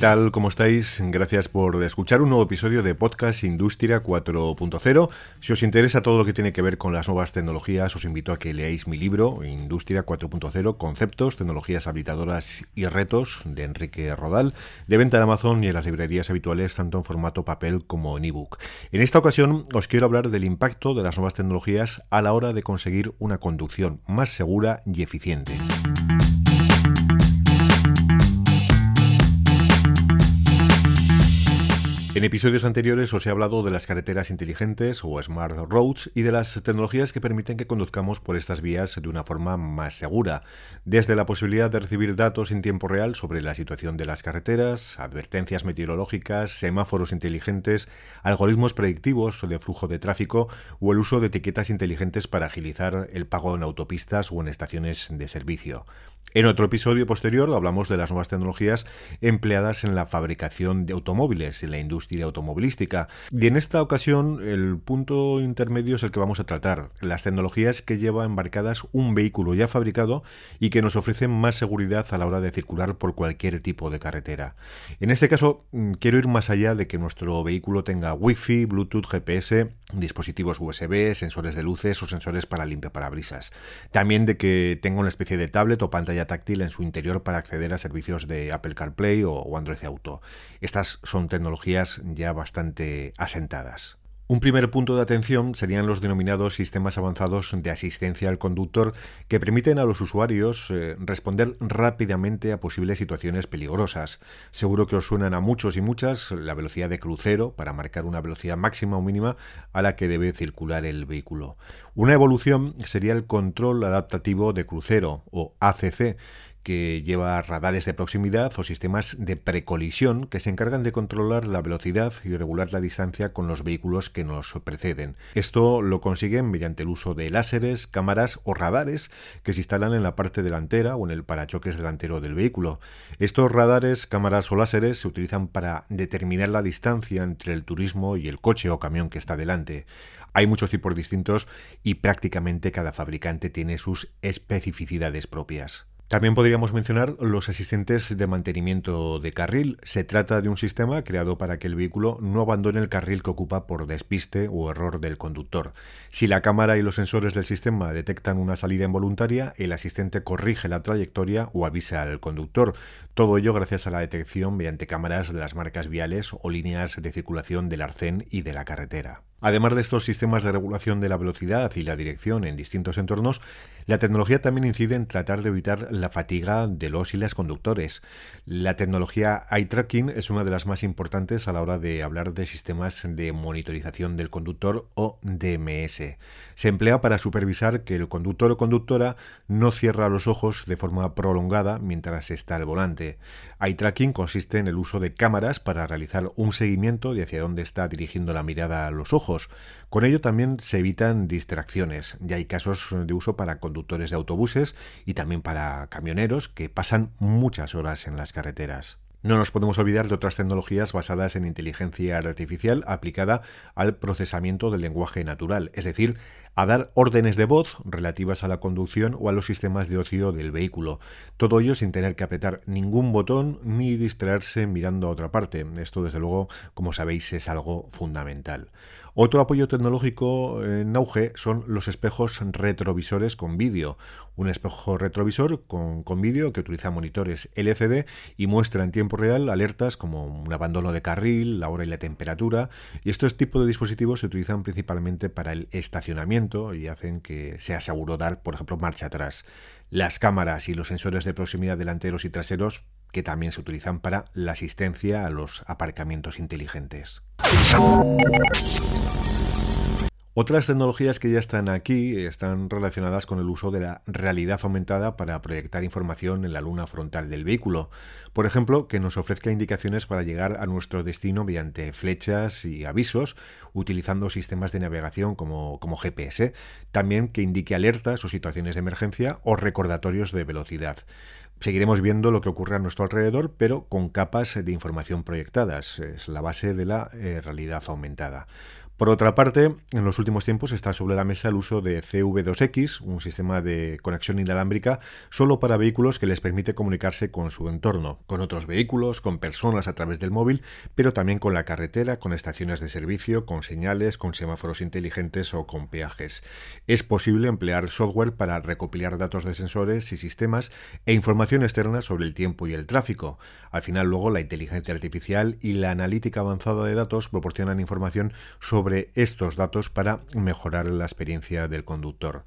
Tal? ¿Cómo estáis? Gracias por escuchar un nuevo episodio de Podcast Industria 4.0. Si os interesa todo lo que tiene que ver con las nuevas tecnologías, os invito a que leáis mi libro Industria 4.0, Conceptos, Tecnologías Habilitadoras y Retos, de Enrique Rodal, de venta en Amazon y en las librerías habituales, tanto en formato papel como en ebook. En esta ocasión os quiero hablar del impacto de las nuevas tecnologías a la hora de conseguir una conducción más segura y eficiente. En episodios anteriores os he hablado de las carreteras inteligentes o smart roads y de las tecnologías que permiten que conduzcamos por estas vías de una forma más segura, desde la posibilidad de recibir datos en tiempo real sobre la situación de las carreteras, advertencias meteorológicas, semáforos inteligentes, algoritmos predictivos de flujo de tráfico o el uso de etiquetas inteligentes para agilizar el pago en autopistas o en estaciones de servicio. En otro episodio posterior hablamos de las nuevas tecnologías empleadas en la fabricación de automóviles, en la industria automovilística. Y en esta ocasión el punto intermedio es el que vamos a tratar, las tecnologías que lleva embarcadas un vehículo ya fabricado y que nos ofrecen más seguridad a la hora de circular por cualquier tipo de carretera. En este caso mm, quiero ir más allá de que nuestro vehículo tenga Wi-Fi, Bluetooth, GPS, dispositivos USB, sensores de luces o sensores para limpiaparabrisas. También de que tenga una especie de tablet o pantalla táctil en su interior para acceder a servicios de Apple CarPlay o Android Auto. Estas son tecnologías ya bastante asentadas. Un primer punto de atención serían los denominados sistemas avanzados de asistencia al conductor que permiten a los usuarios eh, responder rápidamente a posibles situaciones peligrosas. Seguro que os suenan a muchos y muchas la velocidad de crucero para marcar una velocidad máxima o mínima a la que debe circular el vehículo. Una evolución sería el control adaptativo de crucero o ACC que lleva radares de proximidad o sistemas de precolisión que se encargan de controlar la velocidad y regular la distancia con los vehículos que nos preceden. Esto lo consiguen mediante el uso de láseres, cámaras o radares que se instalan en la parte delantera o en el parachoques delantero del vehículo. Estos radares, cámaras o láseres se utilizan para determinar la distancia entre el turismo y el coche o camión que está delante. Hay muchos tipos distintos y prácticamente cada fabricante tiene sus especificidades propias. También podríamos mencionar los asistentes de mantenimiento de carril. Se trata de un sistema creado para que el vehículo no abandone el carril que ocupa por despiste o error del conductor. Si la cámara y los sensores del sistema detectan una salida involuntaria, el asistente corrige la trayectoria o avisa al conductor. Todo ello gracias a la detección mediante cámaras de las marcas viales o líneas de circulación del arcén y de la carretera. Además de estos sistemas de regulación de la velocidad y la dirección en distintos entornos, la tecnología también incide en tratar de evitar la fatiga de los y las conductores. La tecnología eye tracking es una de las más importantes a la hora de hablar de sistemas de monitorización del conductor o DMS. Se emplea para supervisar que el conductor o conductora no cierra los ojos de forma prolongada mientras está al volante. Eye tracking consiste en el uso de cámaras para realizar un seguimiento de hacia dónde está dirigiendo la mirada a los ojos con ello también se evitan distracciones. Ya hay casos de uso para conductores de autobuses y también para camioneros que pasan muchas horas en las carreteras. No nos podemos olvidar de otras tecnologías basadas en inteligencia artificial aplicada al procesamiento del lenguaje natural, es decir, a dar órdenes de voz relativas a la conducción o a los sistemas de ocio del vehículo. Todo ello sin tener que apretar ningún botón ni distraerse mirando a otra parte. Esto, desde luego, como sabéis, es algo fundamental. Otro apoyo tecnológico en auge son los espejos retrovisores con vídeo. Un espejo retrovisor con, con vídeo que utiliza monitores LCD y muestra en tiempo real alertas como un abandono de carril, la hora y la temperatura. Y estos tipos de dispositivos se utilizan principalmente para el estacionamiento y hacen que sea seguro dar, por ejemplo, marcha atrás. Las cámaras y los sensores de proximidad delanteros y traseros que también se utilizan para la asistencia a los aparcamientos inteligentes. Otras tecnologías que ya están aquí están relacionadas con el uso de la realidad aumentada para proyectar información en la luna frontal del vehículo. Por ejemplo, que nos ofrezca indicaciones para llegar a nuestro destino mediante flechas y avisos, utilizando sistemas de navegación como, como GPS. También que indique alertas o situaciones de emergencia o recordatorios de velocidad. Seguiremos viendo lo que ocurre a nuestro alrededor, pero con capas de información proyectadas. Es la base de la eh, realidad aumentada. Por otra parte, en los últimos tiempos está sobre la mesa el uso de CV2X, un sistema de conexión inalámbrica solo para vehículos que les permite comunicarse con su entorno, con otros vehículos, con personas a través del móvil, pero también con la carretera, con estaciones de servicio, con señales, con semáforos inteligentes o con peajes. Es posible emplear software para recopilar datos de sensores y sistemas e información externa sobre el tiempo y el tráfico. Al final luego la inteligencia artificial y la analítica avanzada de datos proporcionan información sobre estos datos para mejorar la experiencia del conductor.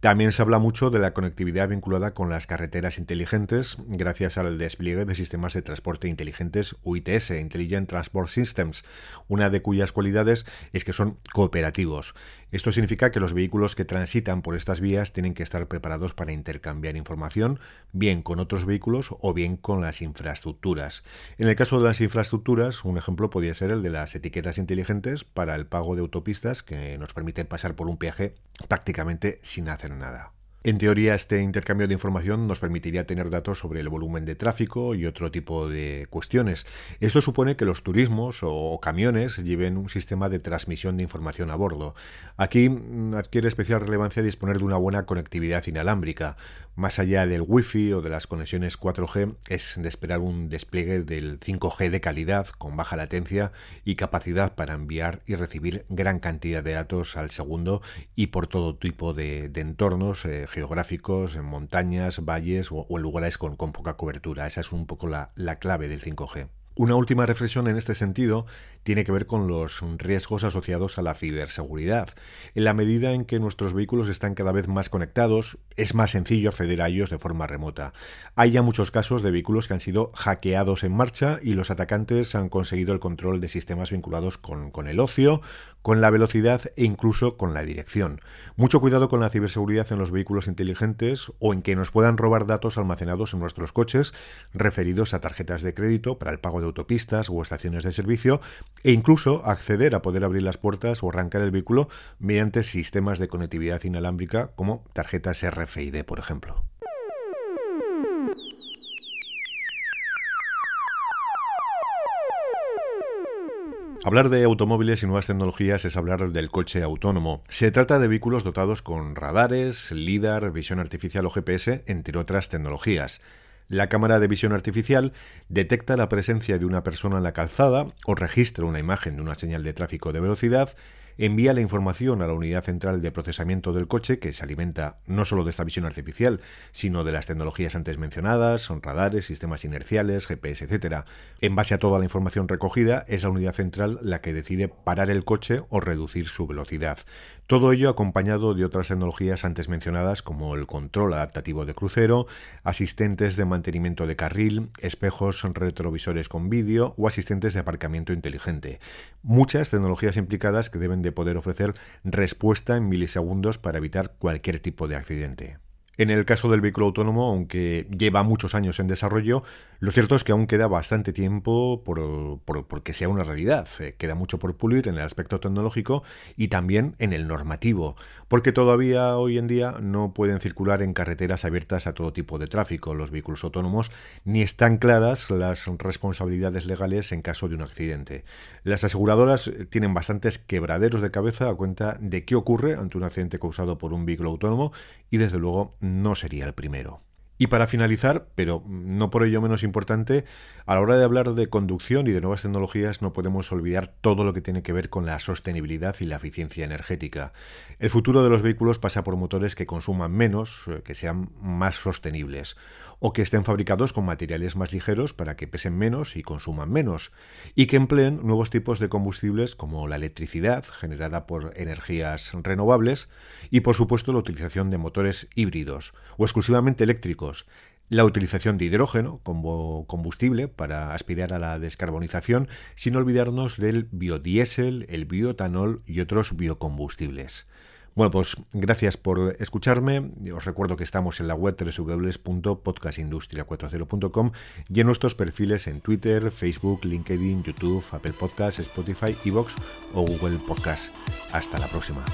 También se habla mucho de la conectividad vinculada con las carreteras inteligentes gracias al despliegue de sistemas de transporte inteligentes UITS, Intelligent Transport Systems, una de cuyas cualidades es que son cooperativos. Esto significa que los vehículos que transitan por estas vías tienen que estar preparados para intercambiar información, bien con otros vehículos o bien con las infraestructuras. En el caso de las infraestructuras, un ejemplo podría ser el de las etiquetas inteligentes para el pago de autopistas que nos permiten pasar por un peaje prácticamente sin hacer nada. En teoría, este intercambio de información nos permitiría tener datos sobre el volumen de tráfico y otro tipo de cuestiones. Esto supone que los turismos o camiones lleven un sistema de transmisión de información a bordo. Aquí mm, adquiere especial relevancia disponer de una buena conectividad inalámbrica. Más allá del Wi-Fi o de las conexiones 4G, es de esperar un despliegue del 5G de calidad, con baja latencia y capacidad para enviar y recibir gran cantidad de datos al segundo y por todo tipo de, entornos. Eh, geográficos, en montañas, valles o, en lugares con, poca cobertura. Esa es un poco la, la clave del 5G. Una última reflexión en este sentido tiene que ver con los riesgos asociados a la ciberseguridad. En la medida en que nuestros vehículos están cada vez más conectados, es más sencillo acceder a ellos de forma remota. Hay ya muchos casos de vehículos que han sido hackeados en marcha y los atacantes han conseguido el control de sistemas vinculados con el ocio, con la velocidad e incluso con la dirección. Mucho cuidado con la ciberseguridad en los vehículos inteligentes o en que nos puedan robar datos almacenados en nuestros coches referidos a tarjetas de crédito para el pago de autopistas o estaciones de servicio e incluso acceder a poder abrir las puertas o arrancar el vehículo mediante sistemas de conectividad inalámbrica como tarjetas RFID, por ejemplo. Hablar de automóviles y nuevas tecnologías es hablar del coche autónomo. Se trata de vehículos dotados con radares, LIDAR, visión artificial o GPS, entre otras tecnologías. La cámara de visión artificial detecta la presencia de una persona en la calzada o registra una imagen de una señal de tráfico de velocidad envía la información a la unidad central de procesamiento del coche, que se alimenta no solo de esta visión artificial, sino de las tecnologías antes mencionadas, son radares, sistemas inerciales, GPS, etc. En base a toda la información recogida, es la unidad central la que decide parar el coche o reducir su velocidad. Todo ello acompañado de otras tecnologías antes mencionadas como el control adaptativo de crucero, asistentes de mantenimiento de carril, espejos retrovisores con vídeo o asistentes de aparcamiento inteligente. Muchas tecnologías implicadas que deben de poder ofrecer respuesta en milisegundos para evitar cualquier tipo de accidente. En el caso del vehículo autónomo, aunque lleva muchos años en desarrollo, lo cierto es que aún queda bastante tiempo por, que sea una realidad. Eh, queda mucho por pulir en el aspecto tecnológico y también en el normativo, porque todavía hoy en día no pueden circular en carreteras abiertas a todo tipo de tráfico los vehículos autónomos, ni están claras las responsabilidades legales en caso de un accidente. Las aseguradoras tienen bastantes quebraderos de cabeza a cuenta de qué ocurre ante un accidente causado por un vehículo autónomo y desde luego no sería el primero. Y para finalizar, pero no por ello menos importante, a la hora de hablar de conducción y de nuevas tecnologías no podemos olvidar todo lo que tiene que ver con la sostenibilidad y la eficiencia energética. El futuro de los vehículos pasa por motores que consuman menos, eh, que sean más sostenibles o que estén fabricados con materiales más ligeros para que pesen menos y consuman menos, y que empleen nuevos tipos de combustibles como la electricidad generada por energías renovables y por supuesto la utilización de motores híbridos o exclusivamente eléctricos. la utilización de hidrógeno como combustible para aspirar a la descarbonización, sin olvidarnos del biodiesel, el bioetanol y otros biocombustibles. Bueno, pues gracias por escucharme. Os recuerdo que estamos en la web www.podcastindustria40.com y en nuestros perfiles en Twitter, Facebook, LinkedIn, YouTube, Apple Podcasts, Spotify, Evox o Google Podcasts. Hasta la próxima.